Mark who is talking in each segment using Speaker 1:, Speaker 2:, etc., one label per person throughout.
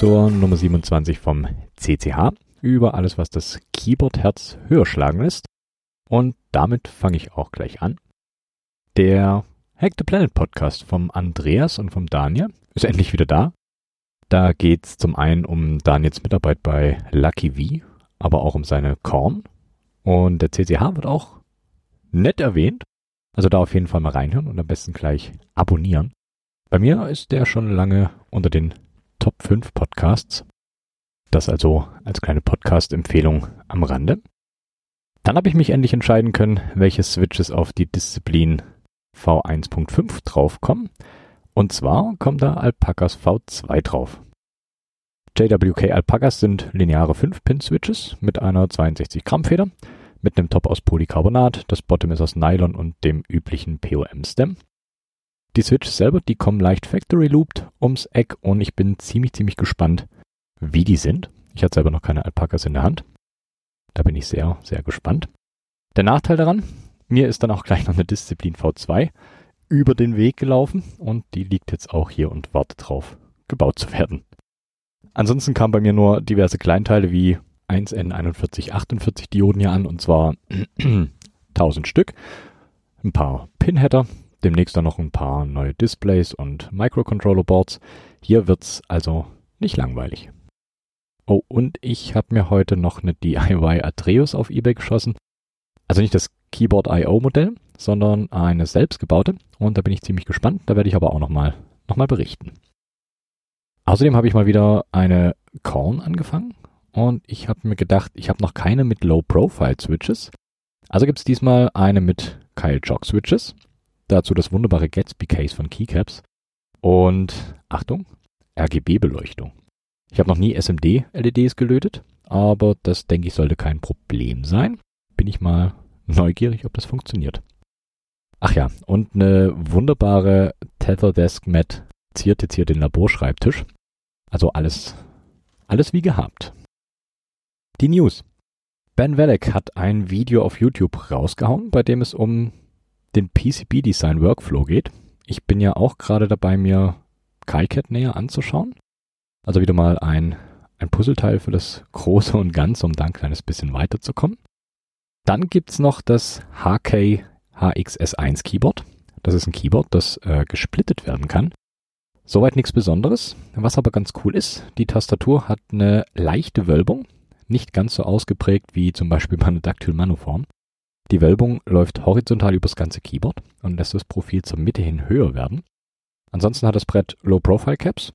Speaker 1: Zur Nummer 27 vom CCH über alles, was das Keyboard-Herz höher schlagen lässt. Und damit fange ich auch gleich an. Der Hack the Planet Podcast vom Andreas und vom Daniel ist endlich wieder da. Da geht es zum einen um Daniels Mitarbeit bei Lucky V, aber auch um seine Korn. Und der CCH wird auch nett erwähnt. Also da auf jeden Fall mal reinhören und am besten gleich abonnieren. Bei mir ist der schon lange unter den Top 5 Podcasts. Das also als kleine Podcast-Empfehlung am Rande. Dann habe ich mich endlich entscheiden können, welche Switches auf die Disziplin V1.5 draufkommen. Und zwar kommt da Alpacas V2 drauf. JWK Alpacas sind lineare 5-Pin-Switches mit einer 62 Gramm Feder, mit einem Top aus Polycarbonat, das Bottom ist aus Nylon und dem üblichen POM-Stem. Die Switches selber, die kommen leicht Factory Looped ums Eck und ich bin ziemlich, ziemlich gespannt, wie die sind. Ich hatte selber noch keine Alpacas in der Hand. Da bin ich sehr, sehr gespannt. Der Nachteil daran, mir ist dann auch gleich noch eine Disziplin V2 über den Weg gelaufen und die liegt jetzt auch hier und wartet drauf, gebaut zu werden. Ansonsten kamen bei mir nur diverse Kleinteile wie 1N4148 Dioden hier an und zwar 1000 Stück, ein paar Pinheader, demnächst dann noch ein paar neue Displays und Microcontroller Boards. Hier wird's also nicht langweilig. Oh, und ich habe mir heute noch eine DIY Atreus auf eBay geschossen. Also nicht das Keyboard IO Modell, sondern eine selbstgebaute. Und da bin ich ziemlich gespannt. Da werde ich aber auch nochmal noch mal berichten. Außerdem habe ich mal wieder eine Korn angefangen. Und ich habe mir gedacht, ich habe noch keine mit Low-Profile-Switches. Also gibt es diesmal eine mit Kyle Jog Switches. Dazu das wunderbare Gatsby Case von Keycaps. Und Achtung, RGB-Beleuchtung. Ich habe noch nie SMD-LEDs gelötet, aber das denke ich sollte kein Problem sein. Bin ich mal neugierig, ob das funktioniert. Ach ja, und eine wunderbare Tether Desk Mat ziert jetzt hier den Laborschreibtisch. Also alles, alles wie gehabt. Die News. Ben Welleck hat ein Video auf YouTube rausgehauen, bei dem es um den PCB Design Workflow geht. Ich bin ja auch gerade dabei, mir KiCad näher anzuschauen. Also wieder mal ein, ein Puzzleteil für das Große und Ganze, um da ein kleines bisschen weiterzukommen. Dann gibt's noch das HK HXS1 Keyboard. Das ist ein Keyboard, das äh, gesplittet werden kann. Soweit nichts Besonderes. Was aber ganz cool ist, die Tastatur hat eine leichte Wölbung, nicht ganz so ausgeprägt wie zum Beispiel bei einer Dactyl Manoform. Die Wölbung läuft horizontal übers ganze Keyboard und lässt das Profil zur Mitte hin höher werden. Ansonsten hat das Brett Low Profile Caps.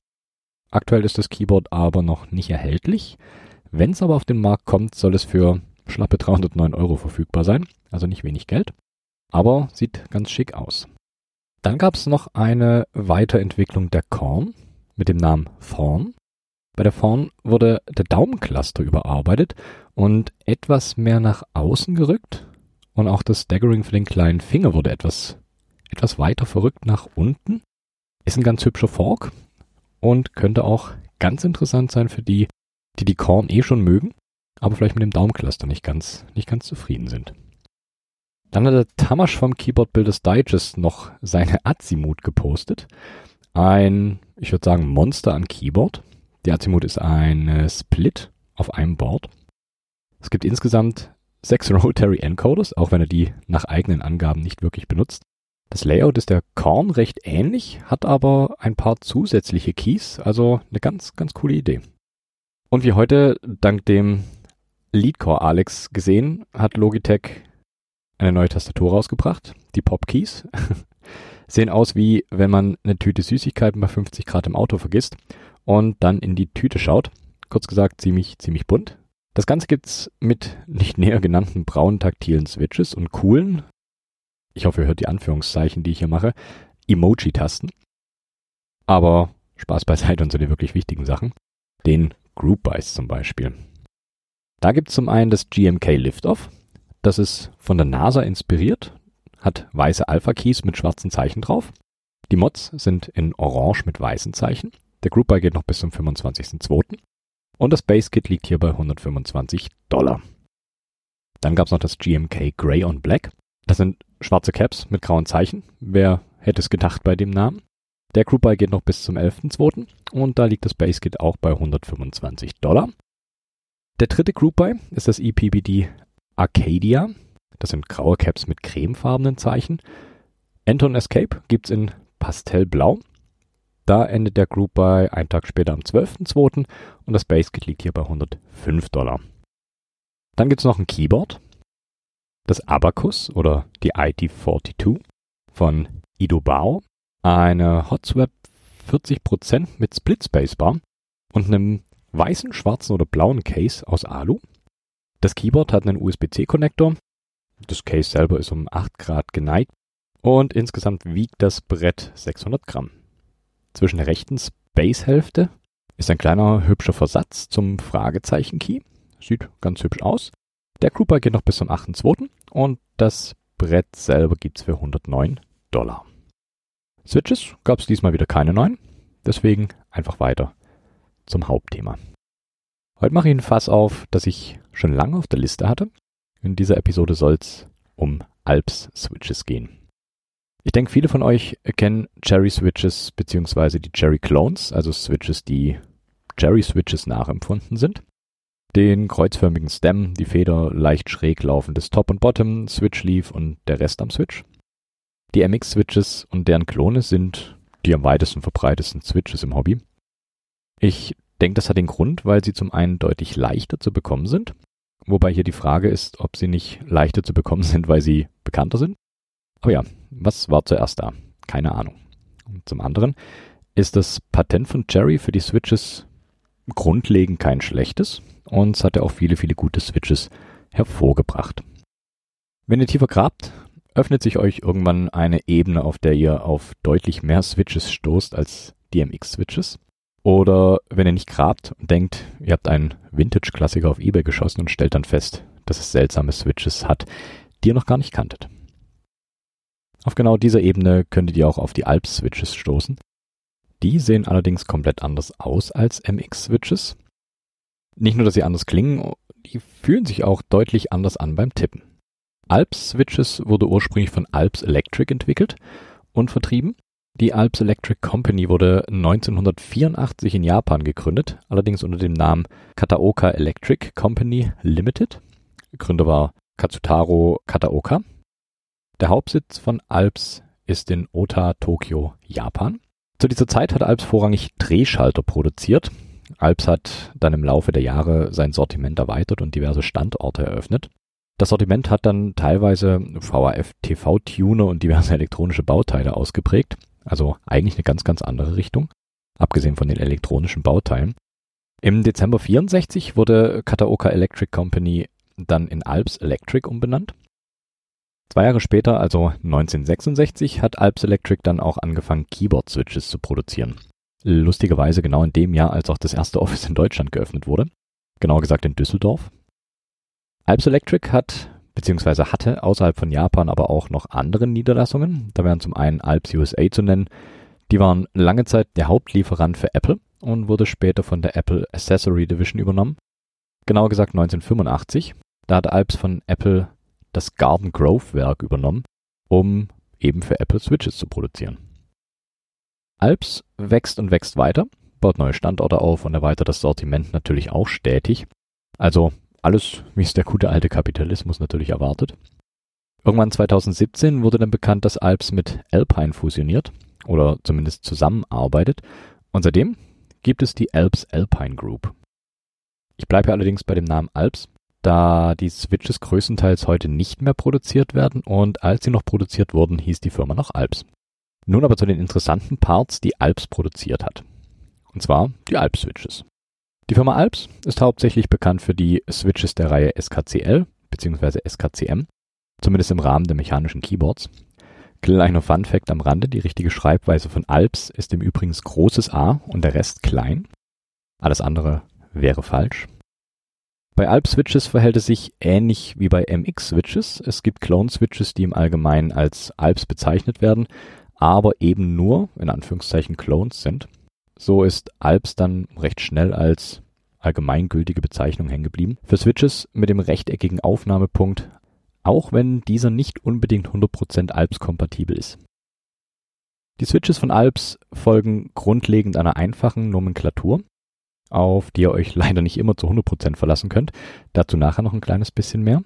Speaker 1: Aktuell ist das Keyboard aber noch nicht erhältlich. Wenn es aber auf den Markt kommt, soll es für schlappe 309 Euro verfügbar sein, also nicht wenig Geld. Aber sieht ganz schick aus. Dann gab es noch eine Weiterentwicklung der Korn mit dem Namen Thorn. Bei der Thorn wurde der Daumencluster überarbeitet und etwas mehr nach außen gerückt, und auch das Staggering für den kleinen Finger wurde etwas, etwas weiter verrückt nach unten. Ist ein ganz hübscher Fork und könnte auch ganz interessant sein für die, die die Korn eh schon mögen, aber vielleicht mit dem Daumencluster nicht ganz, nicht ganz zufrieden sind. Dann hat der Tamasch vom Keyboard Builders Digest noch seine Azimut gepostet. Ein, ich würde sagen, Monster an Keyboard. Die Azimut ist ein Split auf einem Board. Es gibt insgesamt sechs Rotary Encoders, auch wenn er die nach eigenen Angaben nicht wirklich benutzt. Das Layout ist der Korn recht ähnlich, hat aber ein paar zusätzliche Keys, also eine ganz, ganz coole Idee. Und wie heute dank dem Leadcore Alex gesehen, hat Logitech eine neue Tastatur rausgebracht, die Pop Keys. Sehen aus wie wenn man eine Tüte Süßigkeiten bei 50 Grad im Auto vergisst und dann in die Tüte schaut. Kurz gesagt ziemlich, ziemlich bunt. Das Ganze gibt's mit nicht näher genannten braunen taktilen Switches und coolen, ich hoffe, ihr hört die Anführungszeichen, die ich hier mache, Emoji-Tasten. Aber Spaß beiseite und so die wirklich wichtigen Sachen. Den Group Buys zum Beispiel. Da gibt's zum einen das GMK Liftoff. Das ist von der NASA inspiriert, hat weiße Alpha-Keys mit schwarzen Zeichen drauf. Die Mods sind in orange mit weißen Zeichen. Der Group Buy geht noch bis zum 25.02. Und das Base Kit liegt hier bei 125 Dollar. Dann gab es noch das GMK Grey on Black. Das sind schwarze Caps mit grauen Zeichen. Wer hätte es gedacht bei dem Namen? Der Group Buy geht noch bis zum 11.2. und da liegt das Base Kit auch bei 125 Dollar. Der dritte Group Buy ist das EPBD Arcadia. Das sind graue Caps mit cremefarbenen Zeichen. Anton Escape gibt's in Pastellblau. Da endet der Group Buy einen Tag später am 12.2. und das Base Kit liegt hier bei 105 Dollar. Dann gibt's noch ein Keyboard. Das Abacus oder die IT42 von Ido Bao eine Hotswap 40% mit Split Spacebar und einem weißen, schwarzen oder blauen Case aus Alu. Das Keyboard hat einen USB-C-Konnektor. Das Case selber ist um 8 Grad geneigt und insgesamt wiegt das Brett 600 Gramm. Zwischen der rechten Space-Hälfte ist ein kleiner hübscher Versatz zum Fragezeichen-Key. Sieht ganz hübsch aus. Der Grouper geht noch bis zum 8.2. und das Brett selber gibt's für 109 Dollar. Switches gab es diesmal wieder keine neuen, deswegen einfach weiter zum Hauptthema. Heute mache ich ein Fass auf, das ich schon lange auf der Liste hatte. In dieser Episode soll es um Alps Switches gehen. Ich denke, viele von euch kennen Cherry Switches beziehungsweise die Cherry Clones, also Switches, die Cherry Switches nachempfunden sind. Den kreuzförmigen Stem, die Feder, leicht schräg laufendes Top und Bottom, Switch Leaf und der Rest am Switch. Die MX-Switches und deren Klone sind die am weitesten verbreitesten Switches im Hobby. Ich denke, das hat den Grund, weil sie zum einen deutlich leichter zu bekommen sind, wobei hier die Frage ist, ob sie nicht leichter zu bekommen sind, weil sie bekannter sind. Aber ja, was war zuerst da? Keine Ahnung. Und zum anderen ist das Patent von Cherry für die Switches grundlegend kein schlechtes und es hat ja auch viele, viele gute Switches hervorgebracht. Wenn ihr tiefer grabt, öffnet sich euch irgendwann eine Ebene, auf der ihr auf deutlich mehr Switches stoßt als DMX-Switches. Oder wenn ihr nicht grabt und denkt, ihr habt einen Vintage-Klassiker auf Ebay geschossen und stellt dann fest, dass es seltsame Switches hat, die ihr noch gar nicht kanntet. Auf genau dieser Ebene könntet ihr auch auf die Alps-Switches stoßen. Die sehen allerdings komplett anders aus als MX-Switches. Nicht nur, dass sie anders klingen, die fühlen sich auch deutlich anders an beim Tippen. Alps Switches wurde ursprünglich von Alps Electric entwickelt und vertrieben. Die Alps Electric Company wurde 1984 in Japan gegründet, allerdings unter dem Namen Kataoka Electric Company Limited. Gründer war Katsutaro Kataoka. Der Hauptsitz von Alps ist in Ota, Tokio, Japan. Zu dieser Zeit hat Alps vorrangig Drehschalter produziert. Alps hat dann im Laufe der Jahre sein Sortiment erweitert und diverse Standorte eröffnet. Das Sortiment hat dann teilweise VHF-TV-Tuner und diverse elektronische Bauteile ausgeprägt. Also eigentlich eine ganz, ganz andere Richtung. Abgesehen von den elektronischen Bauteilen. Im Dezember 64 wurde Kataoka Electric Company dann in Alps Electric umbenannt. Zwei Jahre später, also 1966, hat Alps Electric dann auch angefangen, Keyboard-Switches zu produzieren. Lustigerweise genau in dem Jahr, als auch das erste Office in Deutschland geöffnet wurde. Genauer gesagt in Düsseldorf. Alps Electric hat bzw. hatte außerhalb von Japan aber auch noch andere Niederlassungen. Da wären zum einen Alps USA zu nennen. Die waren lange Zeit der Hauptlieferant für Apple und wurde später von der Apple Accessory Division übernommen. Genauer gesagt 1985. Da hat Alps von Apple das Garden Grove Werk übernommen, um eben für Apple Switches zu produzieren. Alps wächst und wächst weiter, baut neue Standorte auf und erweitert das Sortiment natürlich auch stetig. Also alles, wie es der gute alte Kapitalismus natürlich erwartet. Irgendwann 2017 wurde dann bekannt, dass Alps mit Alpine fusioniert oder zumindest zusammenarbeitet. Und seitdem gibt es die Alps Alpine Group. Ich bleibe allerdings bei dem Namen Alps, da die Switches größtenteils heute nicht mehr produziert werden und als sie noch produziert wurden, hieß die Firma noch Alps. Nun aber zu den interessanten Parts, die Alps produziert hat. Und zwar die Alps Switches. Die Firma Alps ist hauptsächlich bekannt für die Switches der Reihe SKCL bzw. SKCM, zumindest im Rahmen der mechanischen Keyboards. Kleiner Fun Fact am Rande, die richtige Schreibweise von Alps ist im Übrigen großes A und der Rest klein. Alles andere wäre falsch. Bei Alps-Switches verhält es sich ähnlich wie bei MX-Switches. Es gibt Clone-Switches, die im Allgemeinen als Alps bezeichnet werden, aber eben nur, in Anführungszeichen, Clones sind. So ist Alps dann recht schnell als allgemeingültige Bezeichnung hängen geblieben. Für Switches mit dem rechteckigen Aufnahmepunkt, auch wenn dieser nicht unbedingt 100% Alps kompatibel ist. Die Switches von Alps folgen grundlegend einer einfachen Nomenklatur, auf die ihr euch leider nicht immer zu 100% verlassen könnt. Dazu nachher noch ein kleines bisschen mehr.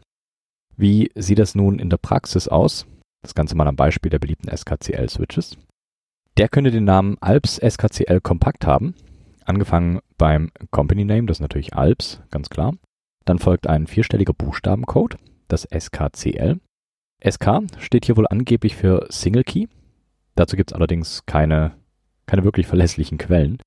Speaker 1: Wie sieht das nun in der Praxis aus? Das Ganze mal am Beispiel der beliebten SKCL-Switches. Der könnte den Namen Alps SKCL Kompakt haben, angefangen beim Company Name, das ist natürlich Alps, ganz klar. Dann folgt ein vierstelliger Buchstabencode, das SKCL. SK steht hier wohl angeblich für Single Key. Dazu gibt es allerdings keine, keine wirklich verlässlichen Quellen.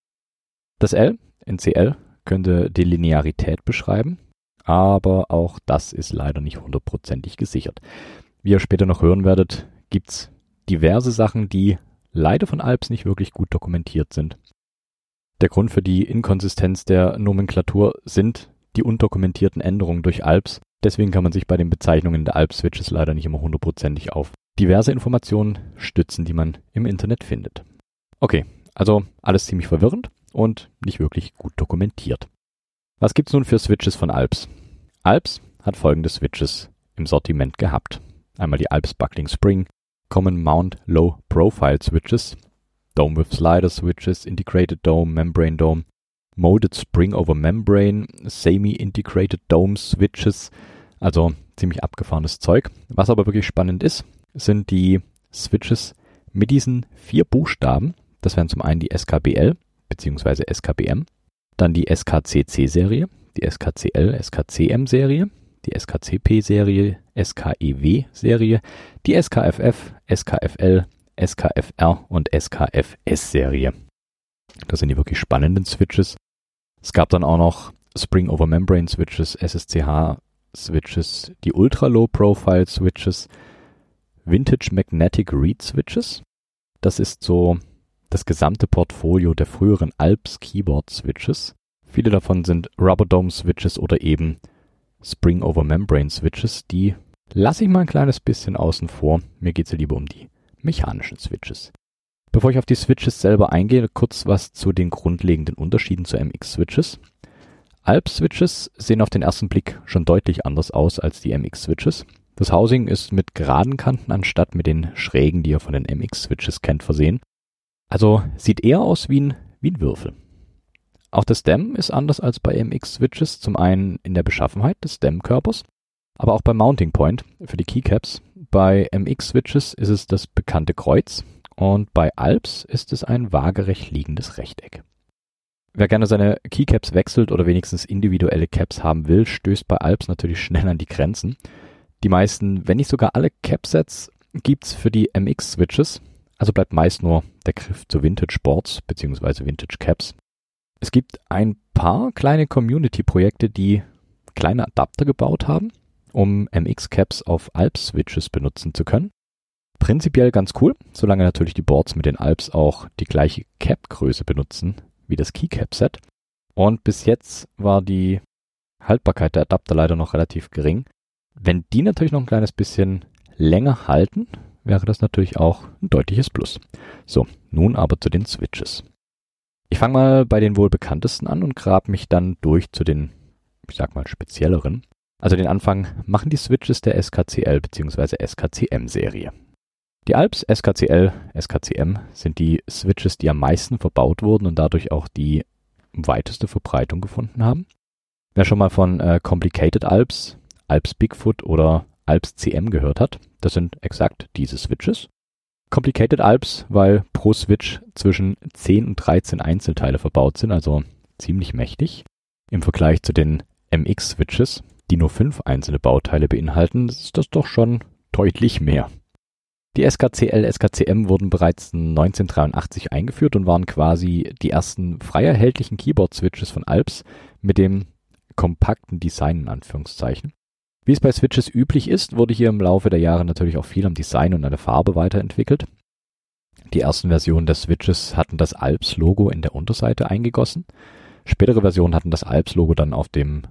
Speaker 1: Das L in CL könnte die Linearität beschreiben, aber auch das ist leider nicht hundertprozentig gesichert. Wie ihr später noch hören werdet, gibt es diverse Sachen, die leider von Alps nicht wirklich gut dokumentiert sind. Der Grund für die Inkonsistenz der Nomenklatur sind die undokumentierten Änderungen durch Alps. Deswegen kann man sich bei den Bezeichnungen der Alp-Switches leider nicht immer hundertprozentig auf diverse Informationen stützen, die man im Internet findet. Okay, also alles ziemlich verwirrend und nicht wirklich gut dokumentiert. Was gibt's nun für Switches von Alps? Alps hat folgende Switches im Sortiment gehabt. Einmal die Alps Buckling Spring, Common Mount Low Profile Switches, Dome with Slider Switches, Integrated Dome, Membrane Dome, Molded Spring over Membrane, Semi-Integrated Dome Switches, also ziemlich abgefahrenes Zeug. Was aber wirklich spannend ist, sind die Switches mit diesen vier Buchstaben. Das wären zum einen die SKBL bzw. SKBM, dann die SKCC-Serie, die SKCL, SKCM-Serie, die SKCP-Serie, SKEW-Serie, die SKFF, SKFL, SKFR und SKFS-Serie. Das sind die wirklich spannenden Switches. Es gab dann auch noch Spring Over Membrane Switches, SSCH Switches, die Ultra Low Profile Switches, Vintage Magnetic Reed Switches. Das ist so das gesamte Portfolio der früheren Alps Keyboard Switches. Viele davon sind Rubber Dome Switches oder eben Spring Over Membrane Switches. Die lasse ich mal ein kleines bisschen außen vor. Mir geht es ja lieber um die mechanischen Switches. Bevor ich auf die Switches selber eingehe, kurz was zu den grundlegenden Unterschieden zu MX-Switches. Alp-Switches sehen auf den ersten Blick schon deutlich anders aus als die MX-Switches. Das Housing ist mit geraden Kanten anstatt mit den schrägen, die ihr von den MX-Switches kennt, versehen. Also sieht eher aus wie ein, wie ein Würfel. Auch das Stem ist anders als bei MX-Switches, zum einen in der Beschaffenheit des Stem-Körpers, aber auch beim Mounting Point für die Keycaps. Bei MX-Switches ist es das bekannte Kreuz und bei Alps ist es ein waagerecht liegendes Rechteck. Wer gerne seine Keycaps wechselt oder wenigstens individuelle Caps haben will, stößt bei Alps natürlich schnell an die Grenzen. Die meisten, wenn nicht sogar alle Capsets, gibt's für die MX-Switches, also bleibt meist nur der Griff zu Vintage Boards bzw. Vintage Caps. Es gibt ein paar kleine Community-Projekte, die kleine Adapter gebaut haben, um MX-Caps auf Alps-Switches benutzen zu können. Prinzipiell ganz cool, solange natürlich die Boards mit den Alps auch die gleiche Cap-Größe benutzen wie das Keycap-Set. Und bis jetzt war die Haltbarkeit der Adapter leider noch relativ gering. Wenn die natürlich noch ein kleines bisschen länger halten, wäre das natürlich auch ein deutliches Plus. So, nun aber zu den Switches. Ich fange mal bei den wohl bekanntesten an und grab mich dann durch zu den, ich sag mal, spezielleren. Also den Anfang machen die Switches der SKCL bzw. SKCM-Serie. Die Alps SKCL, SKCM sind die Switches, die am meisten verbaut wurden und dadurch auch die weiteste Verbreitung gefunden haben. Wer schon mal von äh, Complicated Alps, Alps Bigfoot oder Alps CM gehört hat, das sind exakt diese Switches. Complicated Alps, weil pro Switch zwischen 10 und 13 Einzelteile verbaut sind, also ziemlich mächtig. Im Vergleich zu den MX-Switches, die nur fünf einzelne Bauteile beinhalten, ist das doch schon deutlich mehr. Die SKCL, SKCM wurden bereits 1983 eingeführt und waren quasi die ersten frei erhältlichen Keyboard-Switches von Alps mit dem kompakten Design in Anführungszeichen. Wie es bei Switches üblich ist, wurde hier im Laufe der Jahre natürlich auch viel am Design und an der Farbe weiterentwickelt. Die ersten Versionen der Switches hatten das Alps-Logo in der Unterseite eingegossen. Spätere Versionen hatten das Alps-Logo dann auf dem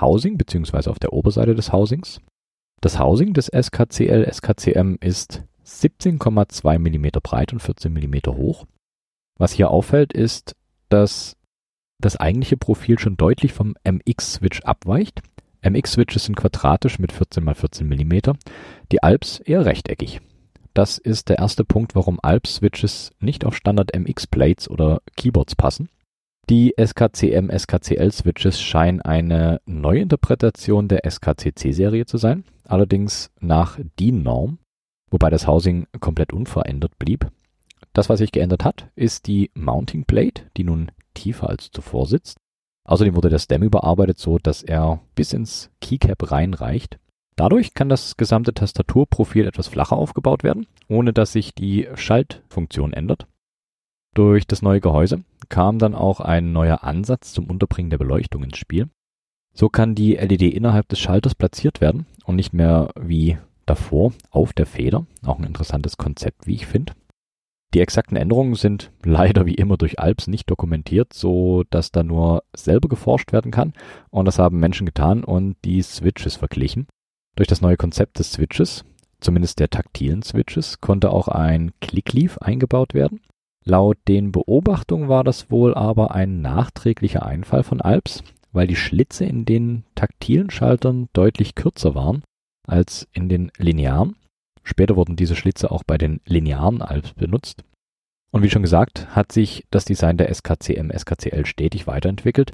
Speaker 1: Housing bzw. auf der Oberseite des Housings. Das Housing des SKCL, SKCM ist 17,2 mm breit und 14 mm hoch. Was hier auffällt, ist, dass das eigentliche Profil schon deutlich vom MX-Switch abweicht. MX-Switches sind quadratisch mit 14 x 14 mm, die Alps eher rechteckig. das ist der erste Punkt, warum Alps-Switches nicht auf Standard-MX-Plates oder Keyboards passen. Die SKCM SKCL Switches scheinen eine Neuinterpretation der SKCC-Serie zu sein, allerdings nach DIN-Norm, wobei das Housing komplett unverändert blieb. Das, was sich geändert hat, ist die Mounting Plate, die nun tiefer als zuvor sitzt. Außerdem wurde der Stem überarbeitet, so dass er bis ins Keycap reinreicht. Dadurch kann das gesamte Tastaturprofil etwas flacher aufgebaut werden, ohne dass sich die Schaltfunktion ändert. Durch das neue Gehäuse kam dann auch ein neuer Ansatz zum Unterbringen der Beleuchtung ins Spiel. So kann die LED innerhalb des Schalters platziert werden und nicht mehr wie davor auf der Feder. Auch ein interessantes Konzept, wie ich finde. Die exakten Änderungen sind leider wie immer durch Alps nicht dokumentiert, so dass da nur selber geforscht werden kann. Und das haben Menschen getan und die Switches verglichen. Durch das neue Konzept des Switches, zumindest der taktilen Switches, konnte auch ein Clickleaf eingebaut werden. Laut den Beobachtungen war das wohl aber ein nachträglicher Einfall von Alps, weil die Schlitze in den taktilen Schaltern deutlich kürzer waren als in den linearen. Später wurden diese Schlitze auch bei den linearen Alps benutzt. Und wie schon gesagt, hat sich das Design der SKCM SKCL stetig weiterentwickelt.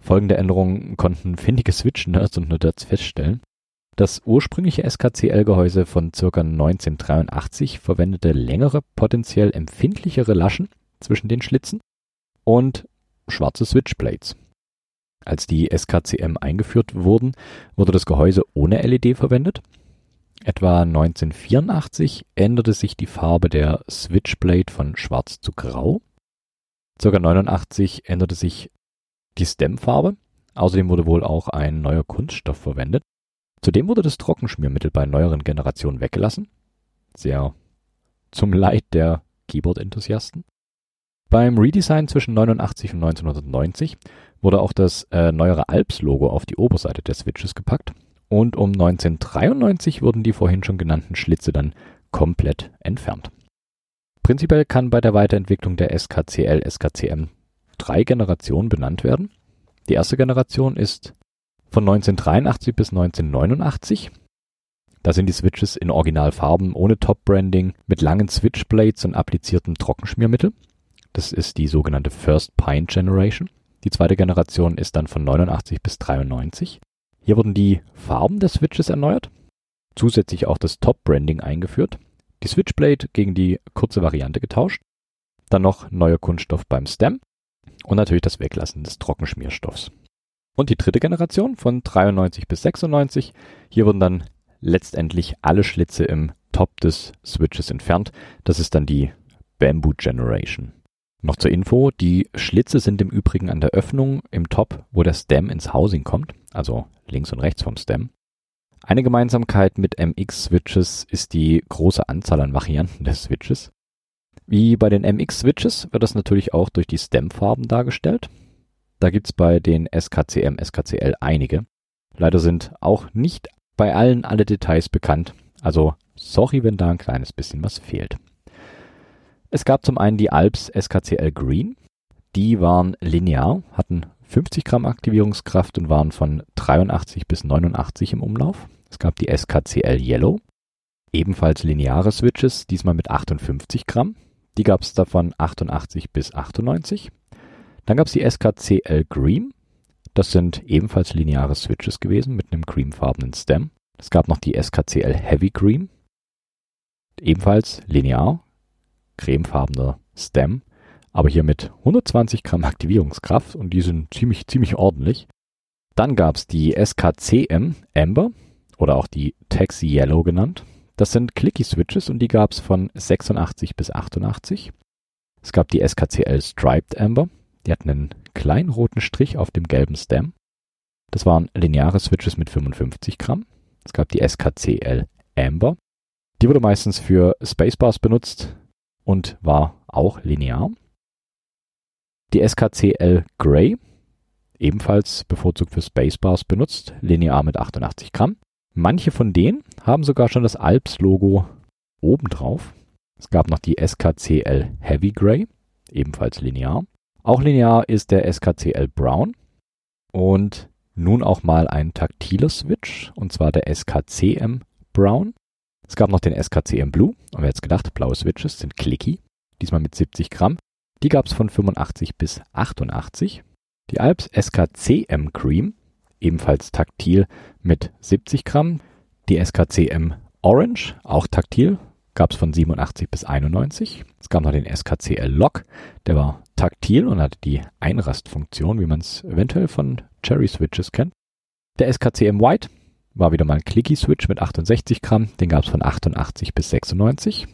Speaker 1: Folgende Änderungen konnten findige Switch-Nerds und Nerds feststellen. Das ursprüngliche SKCL-Gehäuse von ca. 1983 verwendete längere, potenziell empfindlichere Laschen zwischen den Schlitzen und schwarze Switchplates. Als die SKCM eingeführt wurden, wurde das Gehäuse ohne LED verwendet. Etwa 1984 änderte sich die Farbe der Switchblade von schwarz zu grau. Ca. 89 änderte sich die Stemfarbe. Außerdem wurde wohl auch ein neuer Kunststoff verwendet. Zudem wurde das Trockenschmiermittel bei neueren Generationen weggelassen. Sehr zum Leid der Keyboard-Enthusiasten. Beim Redesign zwischen 89 und 1990 wurde auch das äh, neuere Alps-Logo auf die Oberseite der Switches gepackt und um 1993 wurden die vorhin schon genannten Schlitze dann komplett entfernt. Prinzipiell kann bei der Weiterentwicklung der SKCL SKCM drei Generationen benannt werden. Die erste Generation ist von 1983 bis 1989. Da sind die Switches in Originalfarben ohne Top-Branding mit langen Switchblades und appliziertem Trockenschmiermittel. Das ist die sogenannte First Pine Generation. Die zweite Generation ist dann von 89 bis 93. Hier wurden die Farben der Switches erneuert, zusätzlich auch das Top-Branding eingeführt, die Switchblade gegen die kurze Variante getauscht, dann noch neuer Kunststoff beim Stem und natürlich das Weglassen des Trockenschmierstoffs. Und die dritte Generation von 93 bis 96. Hier wurden dann letztendlich alle Schlitze im Top des Switches entfernt. Das ist dann die Bamboo Generation. Noch zur Info, die Schlitze sind im Übrigen an der Öffnung im Top, wo der Stem ins Housing kommt, also links und rechts vom Stem. Eine Gemeinsamkeit mit MX-Switches ist die große Anzahl an Varianten des Switches. Wie bei den MX-Switches wird das natürlich auch durch die Stem-Farben dargestellt. Da gibt's bei den SKCM, SKCL einige. Leider sind auch nicht bei allen alle Details bekannt. Also sorry, wenn da ein kleines bisschen was fehlt. Es gab zum einen die Alps SKCL Green. Die waren linear, hatten 50 Gramm Aktivierungskraft und waren von 83 bis 89 im Umlauf. Es gab die SKCL Yellow, ebenfalls lineare Switches, diesmal mit 58 Gramm. Die gab es davon 88 bis 98. Dann gab es die SKCL Green. Das sind ebenfalls lineare Switches gewesen mit einem creamfarbenen Stem. Es gab noch die SKCL Heavy Green. Ebenfalls linear, cremefarbener Stem, aber hier mit 120 Gramm Aktivierungskraft und die sind ziemlich, ziemlich ordentlich. Dann gab es die SKCM Amber oder auch die Taxi Yellow genannt. Das sind Clicky Switches und die gab es von 86 bis 88. Es gab die SKCL Striped Amber. Die hatten einen kleinen roten Strich auf dem gelben Stem. Das waren lineare Switches mit 55 Gramm. Es gab die SKCL Amber. Die wurde meistens für Spacebars benutzt und war auch linear. Die SKCL Grey, ebenfalls bevorzugt für Spacebars benutzt, linear mit 88 Gramm. Manche von denen haben sogar schon das Alps-Logo obendrauf. Es gab noch die SKCL Heavy Grey, ebenfalls linear. Auch linear ist der SKCL Brown und nun auch mal ein taktiler Switch und zwar der SKCM Brown. Es gab noch den SKCM Blue. Und wer jetzt gedacht, blaue Switches sind clicky. Diesmal mit 70 Gramm. Die gab es von 85 bis 88. Die Alps SKCM Cream, ebenfalls taktil mit 70 Gramm. Die SKCM Orange, auch taktil, gab es von 87 bis 91. Es gab noch den SKCL Lock, der war taktil und hatte die Einrastfunktion, wie man es eventuell von Cherry Switches kennt. Der SKCM White war wieder mal ein Clicky Switch mit 68 Gramm, den gab es von 88 bis 96.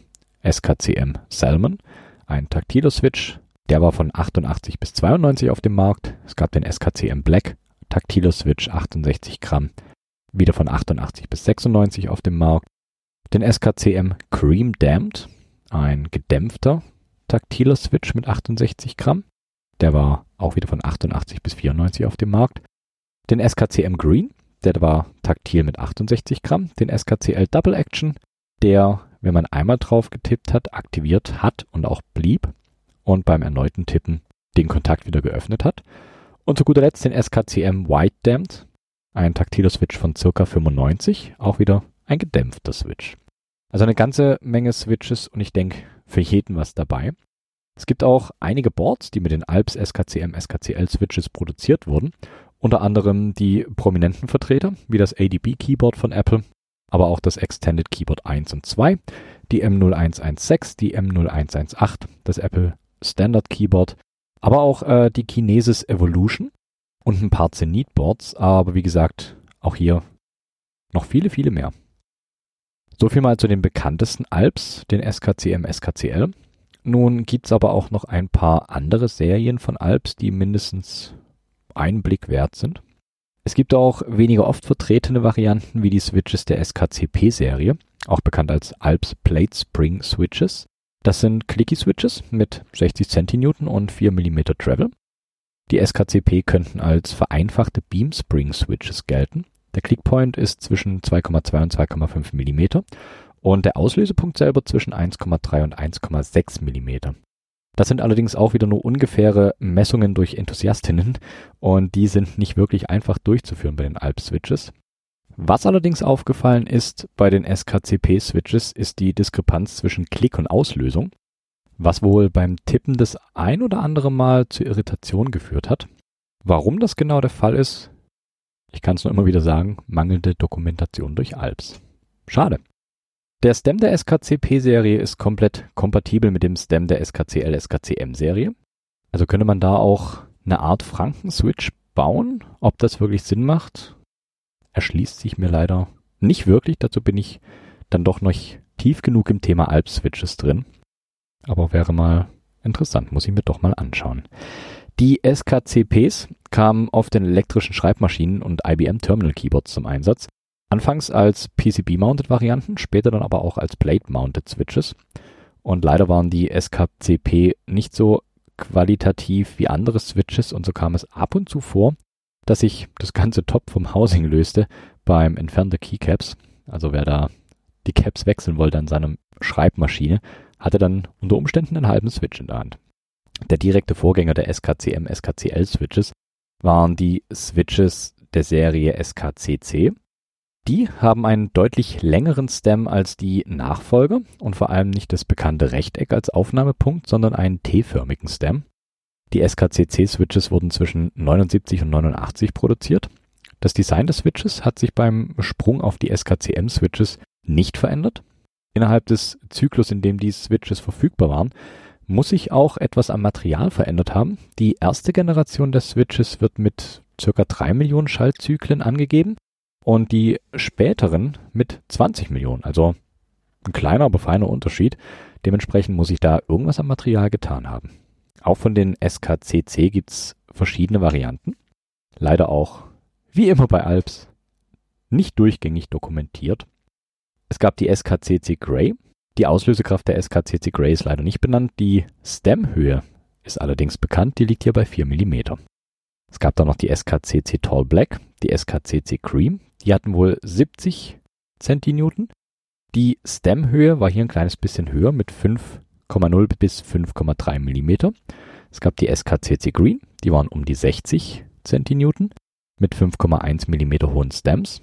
Speaker 1: SKCM Salmon, ein taktiler Switch, der war von 88 bis 92 auf dem Markt. Es gab den SKCM Black, taktiler Switch 68 Gramm, wieder von 88 bis 96 auf dem Markt. Den SKCM Cream Damped, ein gedämpfter taktiler Switch mit 68 Gramm. Der war auch wieder von 88 bis 94 auf dem Markt. Den SKCM Green, der war taktil mit 68 Gramm. Den SKCL Double Action, der, wenn man einmal drauf getippt hat, aktiviert hat und auch blieb und beim erneuten Tippen den Kontakt wieder geöffnet hat. Und zu guter Letzt den SKCM White Damped, ein taktiler Switch von circa 95, auch wieder ein gedämpfter Switch. Also eine ganze Menge Switches und ich denke für jeden was dabei. Es gibt auch einige Boards, die mit den Alps SKCM SKCL Switches produziert wurden. Unter anderem die prominenten Vertreter, wie das ADB Keyboard von Apple, aber auch das Extended Keyboard 1 und 2, die M0116, die M0118, das Apple Standard Keyboard, aber auch äh, die Kinesis Evolution und ein paar Zenith Boards, aber wie gesagt, auch hier noch viele, viele mehr. So viel mal zu den bekanntesten Alps, den SKCM, SKCL. Nun gibt's aber auch noch ein paar andere Serien von Alps, die mindestens einen Blick wert sind. Es gibt auch weniger oft vertretene Varianten wie die Switches der SKCP-Serie, auch bekannt als Alps Plate Spring Switches. Das sind Clicky-Switches mit 60 Centinewton und 4 mm Travel. Die SKCP könnten als vereinfachte Beam-Spring-Switches gelten. Der Clickpoint ist zwischen 2,2 und 2,5 mm und der Auslösepunkt selber zwischen 1,3 und 1,6 mm. Das sind allerdings auch wieder nur ungefähre Messungen durch Enthusiastinnen und die sind nicht wirklich einfach durchzuführen bei den Alp-Switches. Was allerdings aufgefallen ist bei den SKCP-Switches, ist die Diskrepanz zwischen Klick und Auslösung, was wohl beim Tippen das ein oder andere Mal zu Irritation geführt hat. Warum das genau der Fall ist, ich kann es nur immer wieder sagen, mangelnde Dokumentation durch Alps. Schade. Der Stem der SKCP-Serie ist komplett kompatibel mit dem Stem der SKCL-SKCM-Serie. Also könnte man da auch eine Art Franken-Switch bauen. Ob das wirklich Sinn macht, erschließt sich mir leider nicht wirklich. Dazu bin ich dann doch noch tief genug im Thema Alp-Switches drin. Aber wäre mal interessant, muss ich mir doch mal anschauen. Die SKCPs kamen auf den elektrischen Schreibmaschinen und IBM Terminal Keyboards zum Einsatz. Anfangs als PCB-mounted Varianten, später dann aber auch als Plate-mounted Switches. Und leider waren die SKCP nicht so qualitativ wie andere Switches und so kam es ab und zu vor, dass sich das ganze Top vom Housing löste beim Entfernen der Keycaps. Also wer da die Caps wechseln wollte an seiner Schreibmaschine, hatte dann unter Umständen einen halben Switch in der Hand. Der direkte Vorgänger der SKCM, SKCL Switches waren die Switches der Serie SKCC. Die haben einen deutlich längeren Stem als die Nachfolger und vor allem nicht das bekannte Rechteck als Aufnahmepunkt, sondern einen T-förmigen Stem. Die SKCC-Switches wurden zwischen 79 und 89 produziert. Das Design des Switches hat sich beim Sprung auf die SKCM-Switches nicht verändert. Innerhalb des Zyklus, in dem die Switches verfügbar waren, muss sich auch etwas am Material verändert haben. Die erste Generation der Switches wird mit circa 3 Millionen Schaltzyklen angegeben und die späteren mit 20 Millionen. Also ein kleiner, aber feiner Unterschied. Dementsprechend muss sich da irgendwas am Material getan haben. Auch von den SKCC gibt's verschiedene Varianten. Leider auch, wie immer bei Alps, nicht durchgängig dokumentiert. Es gab die SKCC Grey. Die Auslösekraft der SKCC Grey ist leider nicht benannt. Die Stemhöhe ist allerdings bekannt. Die liegt hier bei 4 mm. Es gab dann noch die SKCC Tall Black, die SKCC Cream. Die hatten wohl 70 Centinewton. Die Stemhöhe war hier ein kleines bisschen höher mit 5 5,0 bis 5,3 mm. Es gab die SKCC Green, die waren um die 60 Centinewton mit 5,1 mm hohen Stems.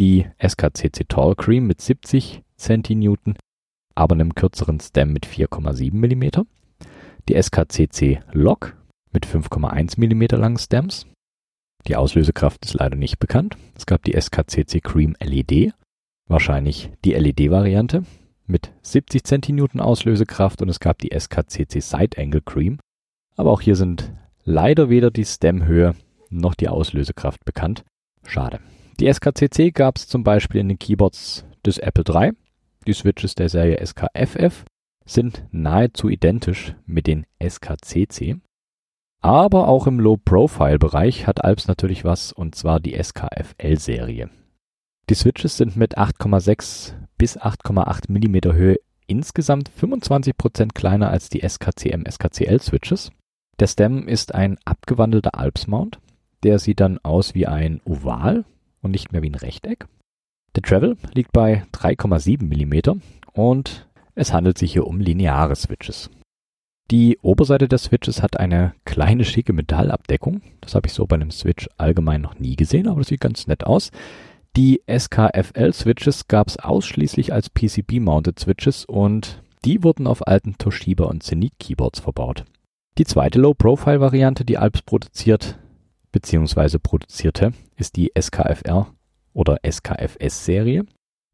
Speaker 1: die SKCC Tall Cream mit 70 Centinewton, aber einem kürzeren Stem mit 4,7 mm. Die SKCC Lock mit 5,1 mm langen Stems. Die Auslösekraft ist leider nicht bekannt. Es gab die SKCC Cream LED, wahrscheinlich die LED-Variante mit 70 Centinewton Auslösekraft und es gab die SKCC Side Angle Cream. Aber auch hier sind leider weder die Stemhöhe noch die Auslösekraft bekannt. Schade. Die SKCC gab es zum Beispiel in den Keyboards des Apple III. Die Switches der Serie SKFF sind nahezu identisch mit den SKCC. Aber auch im Low-Profile-Bereich hat Alps natürlich was, und zwar die SKFL-Serie. Die Switches sind mit 8,6 bis 8,8 mm Höhe insgesamt 25% kleiner als die SKCM SKCL Switches. Der Stem ist ein abgewandelter Alps Mount. Der sieht dann aus wie ein Oval und nicht mehr wie ein Rechteck. Der Travel liegt bei 3,7 mm und es handelt sich hier um lineare Switches. Die Oberseite der Switches hat eine kleine schicke Metallabdeckung. Das habe ich so bei einem Switch allgemein noch nie gesehen, aber das sieht ganz nett aus. Die SKFL-Switches gab es ausschließlich als PCB-mounted Switches und die wurden auf alten Toshiba und Zenith Keyboards verbaut. Die zweite Low-Profile-Variante, die Alps produziert bzw. produzierte, ist die SKFR oder SKFS-Serie.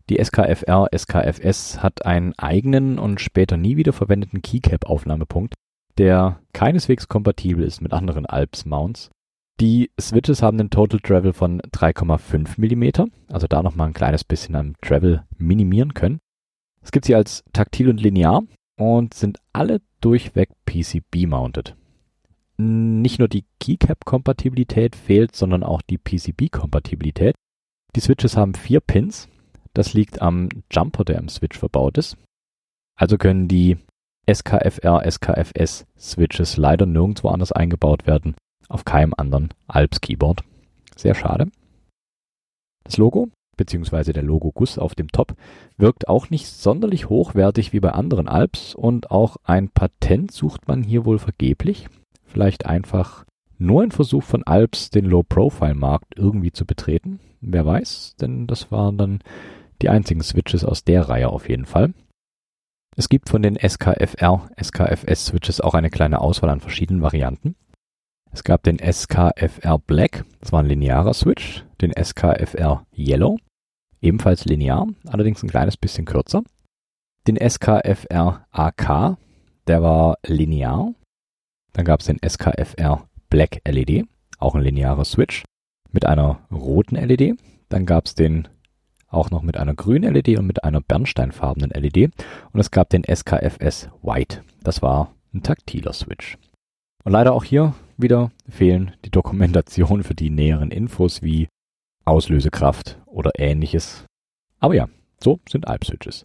Speaker 1: Die SKFR SKFS hat einen eigenen und später nie wieder verwendeten Keycap-Aufnahmepunkt, der keineswegs kompatibel ist mit anderen Alps-Mounts die Switches haben einen Total Travel von 3,5 mm, also da nochmal ein kleines bisschen am Travel minimieren können. Es gibt sie als taktil und linear und sind alle durchweg PCB-mounted. Nicht nur die Keycap-Kompatibilität fehlt, sondern auch die PCB-Kompatibilität. Die Switches haben vier Pins. Das liegt am Jumper, der im Switch verbaut ist. Also können die SKFR, SKFS Switches leider nirgendwo anders eingebaut werden auf keinem anderen Alps-Keyboard. Sehr schade. Das Logo beziehungsweise der Logo-Guss auf dem Top wirkt auch nicht sonderlich hochwertig wie bei anderen Alps und auch ein Patent sucht man hier wohl vergeblich. Vielleicht einfach nur ein Versuch von Alps, den Low-Profile-Markt irgendwie zu betreten. Wer weiß, denn das waren dann die einzigen Switches aus der Reihe auf jeden Fall. Es gibt von den SKFR, SKFS Switches auch eine kleine Auswahl an verschiedenen Varianten. Es gab den SKFR Black, das war ein linearer Switch, den SKFR Yellow, ebenfalls linear, allerdings ein kleines bisschen kürzer. Den SKFR AK, der war linear. Dann gab es den SKFR Black LED, auch ein linearer Switch mit einer roten LED. Dann gab es den auch noch mit einer grünen LED und mit einer bernsteinfarbenen LED. Und es gab den SKFS White, das war ein taktiler Switch. Und leider auch hier wieder fehlen die Dokumentationen für die näheren Infos wie Auslösekraft oder ähnliches. Aber ja, so sind Alp-Switches.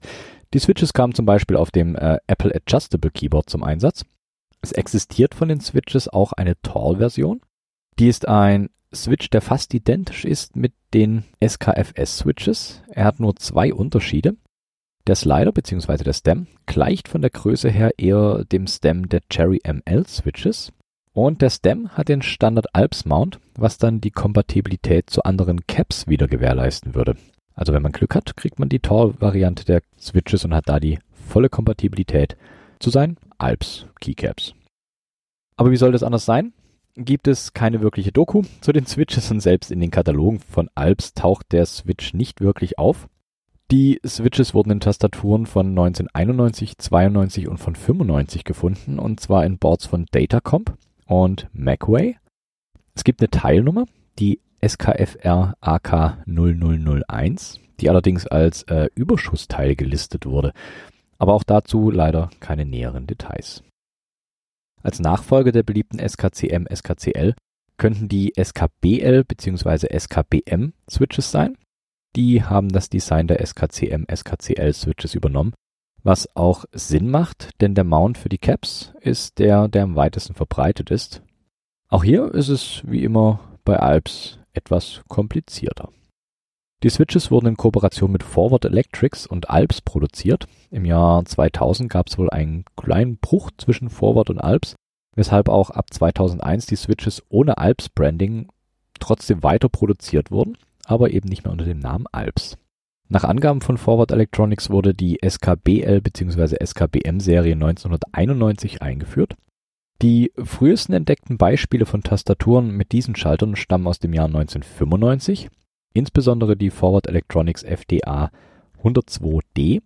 Speaker 1: Die Switches kamen zum Beispiel auf dem äh, Apple Adjustable Keyboard zum Einsatz. Es existiert von den Switches auch eine Tall-Version. Die ist ein Switch, der fast identisch ist mit den SKFS-Switches. Er hat nur zwei Unterschiede. Der Slider bzw. der Stem gleicht von der Größe her eher dem Stem der Cherry ML Switches. Und der Stem hat den Standard Alps Mount, was dann die Kompatibilität zu anderen Caps wieder gewährleisten würde. Also wenn man Glück hat, kriegt man die Tall-Variante der Switches und hat da die volle Kompatibilität zu seinen Alps Keycaps. Aber wie soll das anders sein? Gibt es keine wirkliche Doku zu den Switches und selbst in den Katalogen von Alps taucht der Switch nicht wirklich auf. Die Switches wurden in Tastaturen von 1991, 92 und von 95 gefunden und zwar in Boards von Datacomp und Macway. Es gibt eine Teilnummer, die SKFR AK 0001, die allerdings als äh, Überschussteil gelistet wurde. Aber auch dazu leider keine näheren Details. Als Nachfolger der beliebten SKCM, SKCL könnten die SKBL bzw. SKBM Switches sein. Die haben das Design der SKCM, SKCL Switches übernommen was auch Sinn macht, denn der Mount für die Caps ist der, der am weitesten verbreitet ist. Auch hier ist es wie immer bei Alps etwas komplizierter. Die Switches wurden in Kooperation mit Forward Electrics und Alps produziert. Im Jahr 2000 gab es wohl einen kleinen Bruch zwischen Forward und Alps, weshalb auch ab 2001 die Switches ohne Alps Branding trotzdem weiter produziert wurden. aber eben nicht mehr unter dem Namen Alps. Nach Angaben von Forward Electronics wurde die SKBL bzw. SKBM-Serie 1991 eingeführt. Die frühesten entdeckten Beispiele von Tastaturen mit diesen Schaltern stammen aus dem Jahr 1995, insbesondere die Forward Electronics FDA 102D.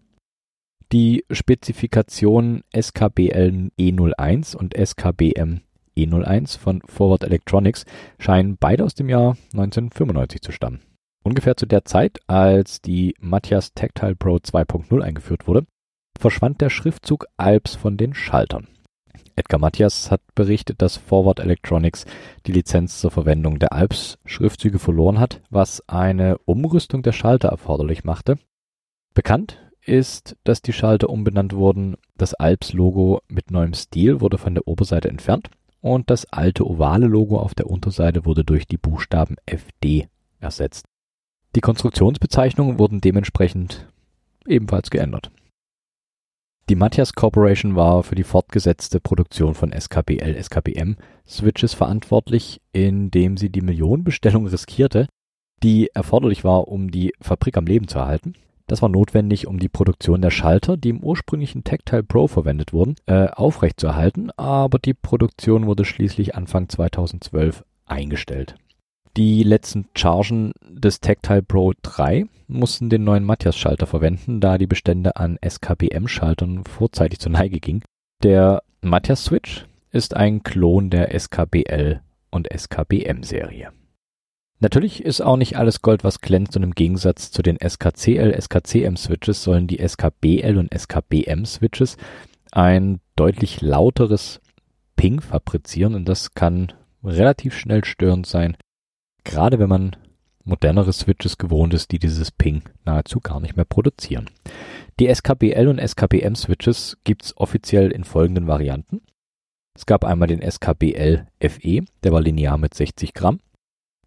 Speaker 1: Die Spezifikationen SKBL E01 und SKBM E01 von Forward Electronics scheinen beide aus dem Jahr 1995 zu stammen. Ungefähr zu der Zeit, als die Matthias Tactile Pro 2.0 eingeführt wurde, verschwand der Schriftzug Alps von den Schaltern. Edgar Matthias hat berichtet, dass Forward Electronics die Lizenz zur Verwendung der Alps-Schriftzüge verloren hat, was eine Umrüstung der Schalter erforderlich machte. Bekannt ist, dass die Schalter umbenannt wurden. Das Alps-Logo mit neuem Stil wurde von der Oberseite entfernt und das alte ovale Logo auf der Unterseite wurde durch die Buchstaben FD ersetzt. Die Konstruktionsbezeichnungen wurden dementsprechend ebenfalls geändert. Die Matthias Corporation war für die fortgesetzte Produktion von SKBL, SKBM Switches verantwortlich, indem sie die Millionenbestellung riskierte, die erforderlich war, um die Fabrik am Leben zu erhalten. Das war notwendig, um die Produktion der Schalter, die im ursprünglichen Tactile Pro verwendet wurden, äh, aufrechtzuerhalten, aber die Produktion wurde schließlich Anfang 2012 eingestellt. Die letzten Chargen des Tactile Pro 3 mussten den neuen Matthias-Schalter verwenden, da die Bestände an SKBM-Schaltern vorzeitig zur Neige gingen. Der Matthias-Switch ist ein Klon der SKBL und SKBM-Serie. Natürlich ist auch nicht alles Gold, was glänzt und im Gegensatz zu den SKCL, SKCM-Switches sollen die SKBL und SKBM-Switches ein deutlich lauteres Ping fabrizieren und das kann relativ schnell störend sein, gerade wenn man modernere Switches gewohnt ist, die dieses Ping nahezu gar nicht mehr produzieren. Die SKBL und SKBM Switches gibt's offiziell in folgenden Varianten. Es gab einmal den SKBL FE, der war linear mit 60 Gramm.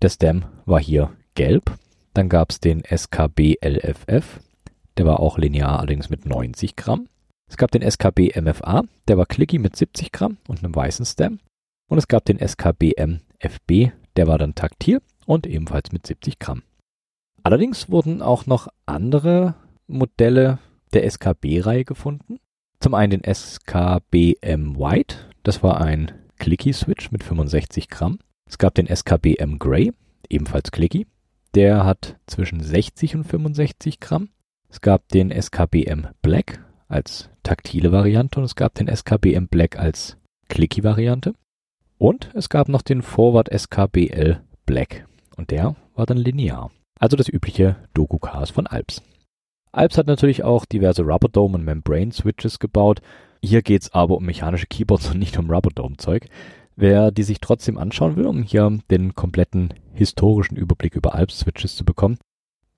Speaker 1: Der Stem war hier gelb. Dann gab's den SKBL FF, der war auch linear allerdings mit 90 Gramm. Es gab den SKB MFA, der war clicky mit 70 Gramm und einem weißen Stem. Und es gab den SKBM FB, der war dann taktil und ebenfalls mit 70 Gramm. Allerdings wurden auch noch andere Modelle der SKB-Reihe gefunden. Zum einen den SKBM White, das war ein Clicky-Switch mit 65 Gramm. Es gab den SKBM Grey, ebenfalls Clicky. Der hat zwischen 60 und 65 Gramm. Es gab den SKBM Black als taktile Variante und es gab den SKBM Black als Clicky-Variante. Und es gab noch den Forward SKBL Black. Und der war dann linear. Also das übliche Doku-Chaos von Alps. Alps hat natürlich auch diverse Rubber Dome und Membrane Switches gebaut. Hier geht's aber um mechanische Keyboards und nicht um Rubber Dome Zeug. Wer die sich trotzdem anschauen will, um hier den kompletten historischen Überblick über Alps Switches zu bekommen,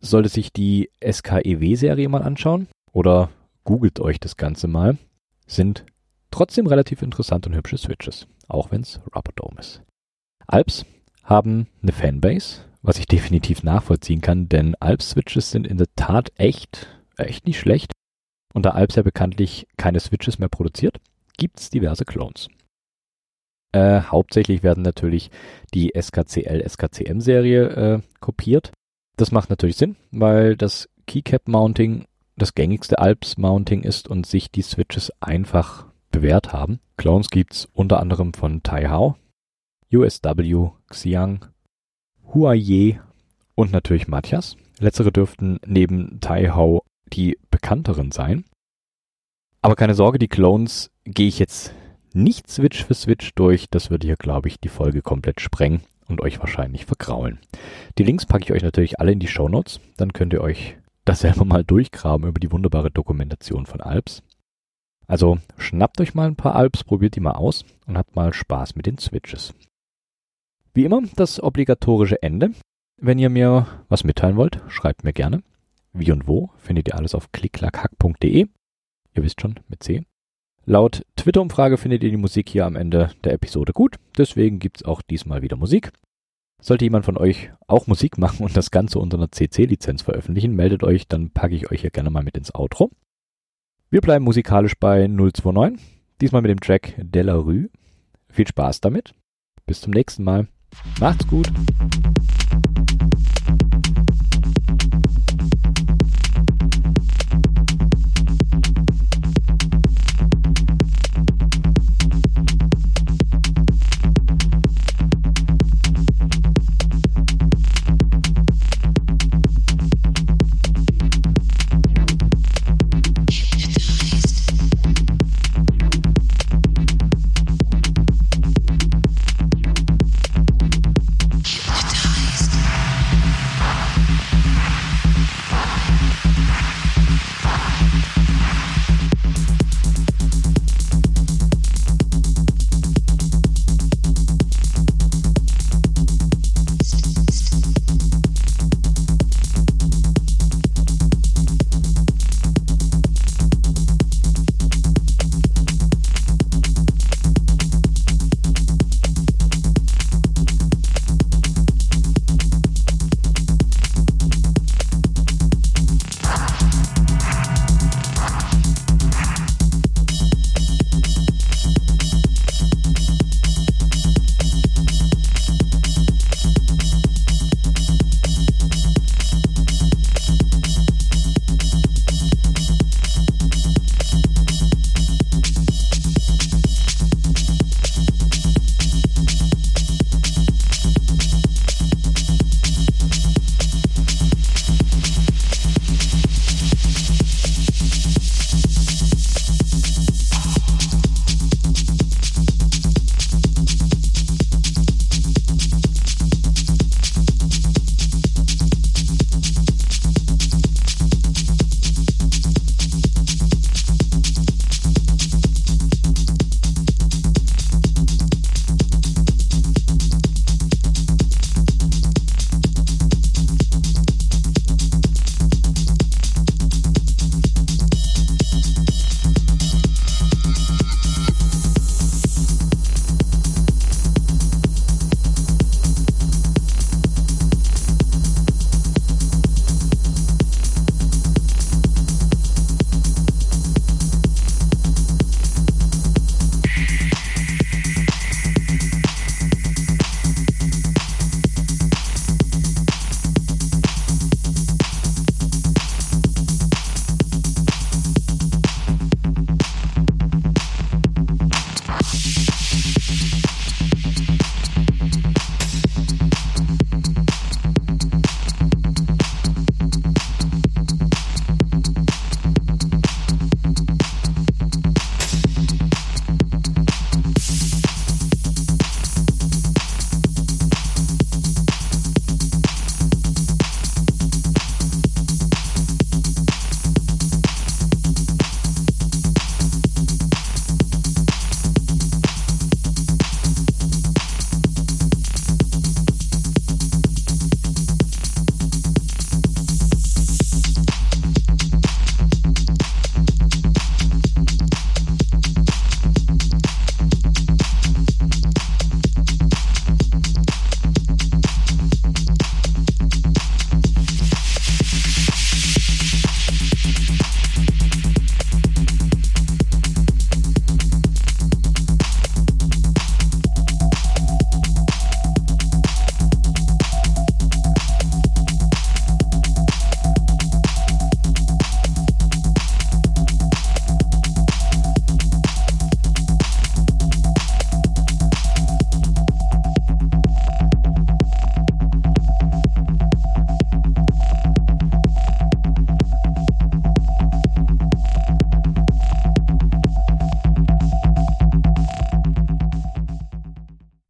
Speaker 1: sollte sich die SKEW Serie mal anschauen oder googelt euch das Ganze mal. Sind trotzdem relativ interessant und hübsche Switches auch wenn es Rubber Dome ist. Alps haben eine Fanbase, was ich definitiv nachvollziehen kann, denn Alps-Switches sind in der Tat echt, echt nicht schlecht. Und da Alps ja bekanntlich keine Switches mehr produziert, gibt es diverse Clones. Äh, hauptsächlich werden natürlich die SKCL, SKCM-Serie äh, kopiert. Das macht natürlich Sinn, weil das Keycap-Mounting das gängigste Alps-Mounting ist und sich die Switches einfach bewährt haben. Clones gibt's unter anderem von Taihao, USW, Xiang, Huaye und natürlich Matthias. Letztere dürften neben Taihao die bekannteren sein. Aber keine Sorge, die Clones gehe ich jetzt nicht Switch für Switch durch. Das würde hier, glaube ich, die Folge komplett sprengen und euch wahrscheinlich vergraulen. Die Links packe ich euch natürlich alle in die Show Notes. Dann könnt ihr euch das selber mal durchgraben über die wunderbare Dokumentation von Alps. Also schnappt euch mal ein paar Alps, probiert die mal aus und habt mal Spaß mit den Switches. Wie immer das obligatorische Ende. Wenn ihr mir was mitteilen wollt, schreibt mir gerne. Wie und wo findet ihr alles auf klicklackhack.de. Ihr wisst schon, mit C. Laut Twitter-Umfrage findet ihr die Musik hier am Ende der Episode gut. Deswegen gibt's auch diesmal wieder Musik. Sollte jemand von euch auch Musik machen und das Ganze unter einer CC-Lizenz veröffentlichen, meldet euch, dann packe ich euch hier gerne mal mit ins Outro. Wir bleiben musikalisch bei 029, diesmal mit dem Track De La Rue. Viel Spaß damit. Bis zum nächsten Mal. Macht's gut.